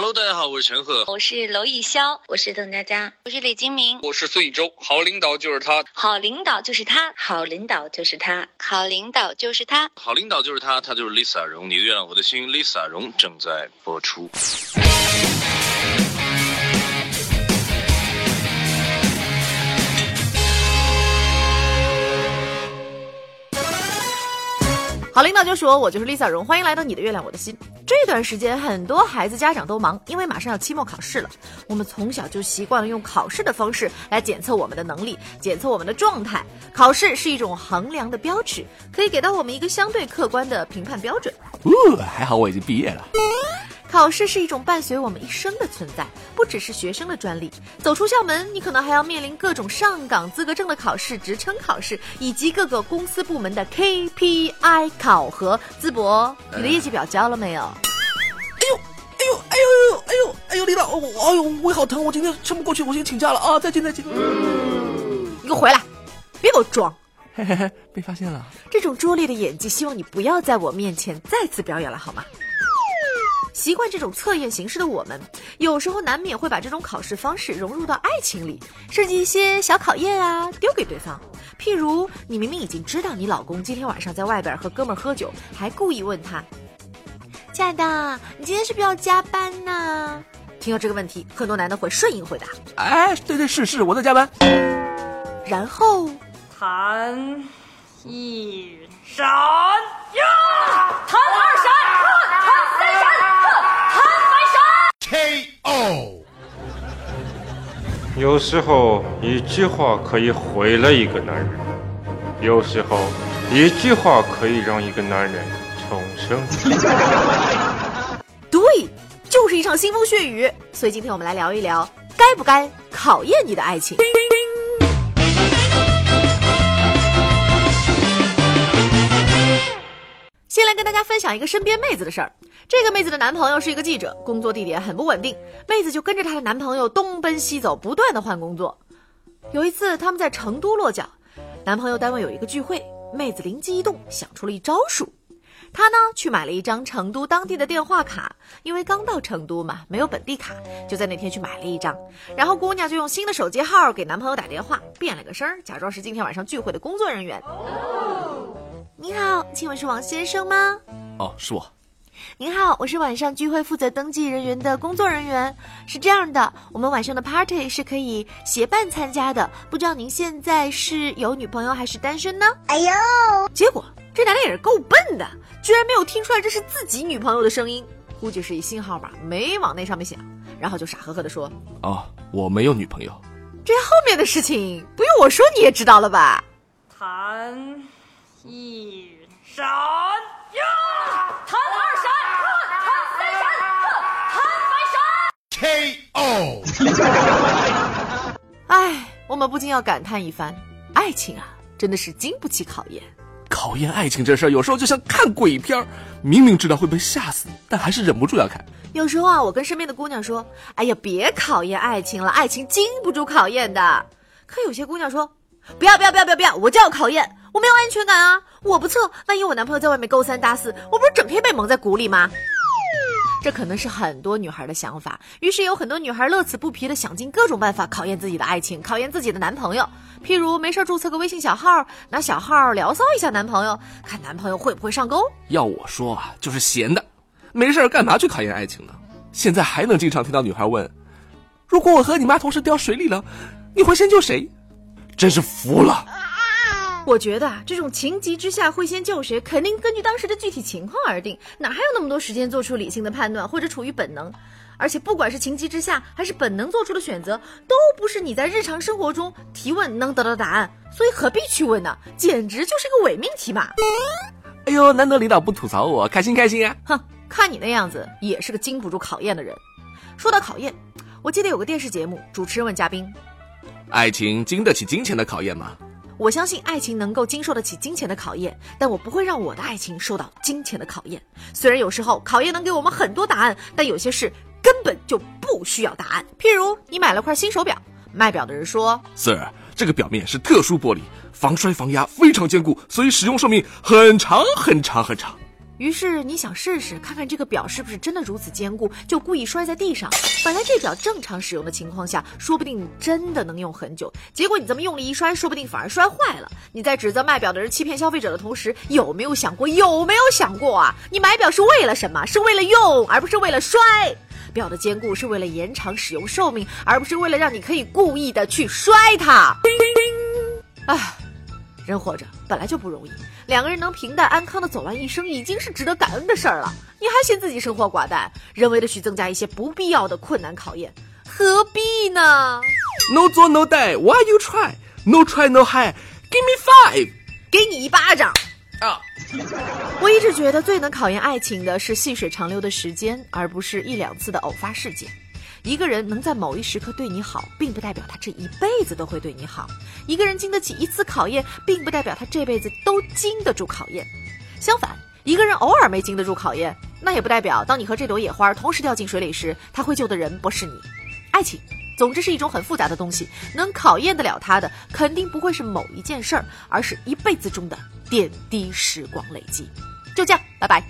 Hello，大家好，我是陈赫，我是娄艺潇，我是邓家佳，我是李金铭，我是孙艺洲。好领导就是他，好领导就是他，好领导就是他，好领导就是他，好领导就是他，他就是 Lisa 荣。你的月亮我的心，Lisa 荣正在播出。好领导就是我，我就是 Lisa 荣，欢迎来到你的月亮我的心。这段时间，很多孩子家长都忙，因为马上要期末考试了。我们从小就习惯了用考试的方式来检测我们的能力，检测我们的状态。考试是一种衡量的标尺，可以给到我们一个相对客观的评判标准。哦，还好我已经毕业了。考试是一种伴随我们一生的存在，不只是学生的专利。走出校门，你可能还要面临各种上岗资格证的考试、职称考试，以及各个公司部门的 KPI 考核。淄博，你的业绩表交了没有？哎呦，哎呦，哎呦，哎呦，哎呦，领导，我，哎呦，胃好疼，我今天撑不过去，我先请假了啊！再见，再见。你给我回来，别给我装。嘿嘿嘿，被发现了。这种拙劣的演技，希望你不要在我面前再次表演了，好吗？习惯这种测验形式的我们，有时候难免会把这种考试方式融入到爱情里，设计一些小考验啊，丢给对方。譬如，你明明已经知道你老公今天晚上在外边和哥们喝酒，还故意问他：“亲爱的，你今天是不是要加班呢？”听到这个问题，很多男的会顺应回答：“哎，对对是是，我在加班。”然后，弹一闪呀，弹有时候一句话可以毁了一个男人，有时候一句话可以让一个男人重生。对，就是一场腥风血雨。所以今天我们来聊一聊，该不该考验你的爱情。跟大家分享一个身边妹子的事儿。这个妹子的男朋友是一个记者，工作地点很不稳定，妹子就跟着她的男朋友东奔西走，不断的换工作。有一次他们在成都落脚，男朋友单位有一个聚会，妹子灵机一动，想出了一招数。她呢去买了一张成都当地的电话卡，因为刚到成都嘛，没有本地卡，就在那天去买了一张。然后姑娘就用新的手机号给男朋友打电话，变了个声，假装是今天晚上聚会的工作人员。你好，请问是王先生吗？哦，是我。您好，我是晚上聚会负责登记人员的工作人员。是这样的，我们晚上的 party 是可以携伴参加的，不知道您现在是有女朋友还是单身呢？哎呦！结果这男的也是够笨的，居然没有听出来这是自己女朋友的声音，估计是一新号码，没往那上面想，然后就傻呵呵的说：“哦，我没有女朋友。”这后面的事情不用我说你也知道了吧？弹。一闪呀，弹二闪，弹三闪，弹三闪，K.O. 哎，我们不禁要感叹一番：爱情啊，真的是经不起考验。考验爱情这事儿，有时候就像看鬼片儿，明明知道会被吓死，但还是忍不住要看。有时候啊，我跟身边的姑娘说：“哎呀，别考验爱情了，爱情经不住考验的。”可有些姑娘说：“不要不要不要不要不要，我就要考验。”我没有安全感啊！我不测，万一我男朋友在外面勾三搭四，我不是整天被蒙在鼓里吗？这可能是很多女孩的想法，于是有很多女孩乐此不疲的想尽各种办法考验自己的爱情，考验自己的男朋友。譬如没事注册个微信小号，拿小号聊骚一下男朋友，看男朋友会不会上钩。要我说啊，就是闲的，没事干嘛去考验爱情呢？现在还能经常听到女孩问：如果我和你妈同时掉水里了，你会先救谁？真是服了。我觉得啊，这种情急之下会先救谁，肯定根据当时的具体情况而定，哪还有那么多时间做出理性的判断，或者处于本能？而且不管是情急之下还是本能做出的选择，都不是你在日常生活中提问能得到答案，所以何必去问呢？简直就是个伪命题嘛！哎呦，难得领导不吐槽我，开心开心啊！哼，看你那样子，也是个经不住考验的人。说到考验，我记得有个电视节目，主持人问嘉宾：“爱情经得起金钱的考验吗？”我相信爱情能够经受得起金钱的考验，但我不会让我的爱情受到金钱的考验。虽然有时候考验能给我们很多答案，但有些事根本就不需要答案。譬如你买了块新手表，卖表的人说：“Sir，这个表面是特殊玻璃，防摔防压，非常坚固，所以使用寿命很长很长很长。”于是你想试试看看这个表是不是真的如此坚固，就故意摔在地上。本来这表正常使用的情况下，说不定真的能用很久。结果你这么用力一摔，说不定反而摔坏了。你在指责卖表的人欺骗消费者的同时，有没有想过？有没有想过啊？你买表是为了什么？是为了用，而不是为了摔。表的坚固是为了延长使用寿命，而不是为了让你可以故意的去摔它。唉，人活着本来就不容易，两个人能平淡安康的走完一生，已经是值得感恩的事儿了。你还嫌自己生活寡淡，人为的去增加一些不必要的困难考验，何必呢？No 做 No die，Why you try？No try no high，Give me five，给你一巴掌啊！我一直觉得最能考验爱情的是细水长流的时间，而不是一两次的偶发事件。一个人能在某一时刻对你好，并不代表他这一辈子都会对你好。一个人经得起一次考验，并不代表他这辈子都经得住考验。相反，一个人偶尔没经得住考验，那也不代表当你和这朵野花同时掉进水里时，他会救的人不是你。爱情，总之是一种很复杂的东西，能考验得了他的，肯定不会是某一件事儿，而是一辈子中的点滴时光累积。就这样，拜拜。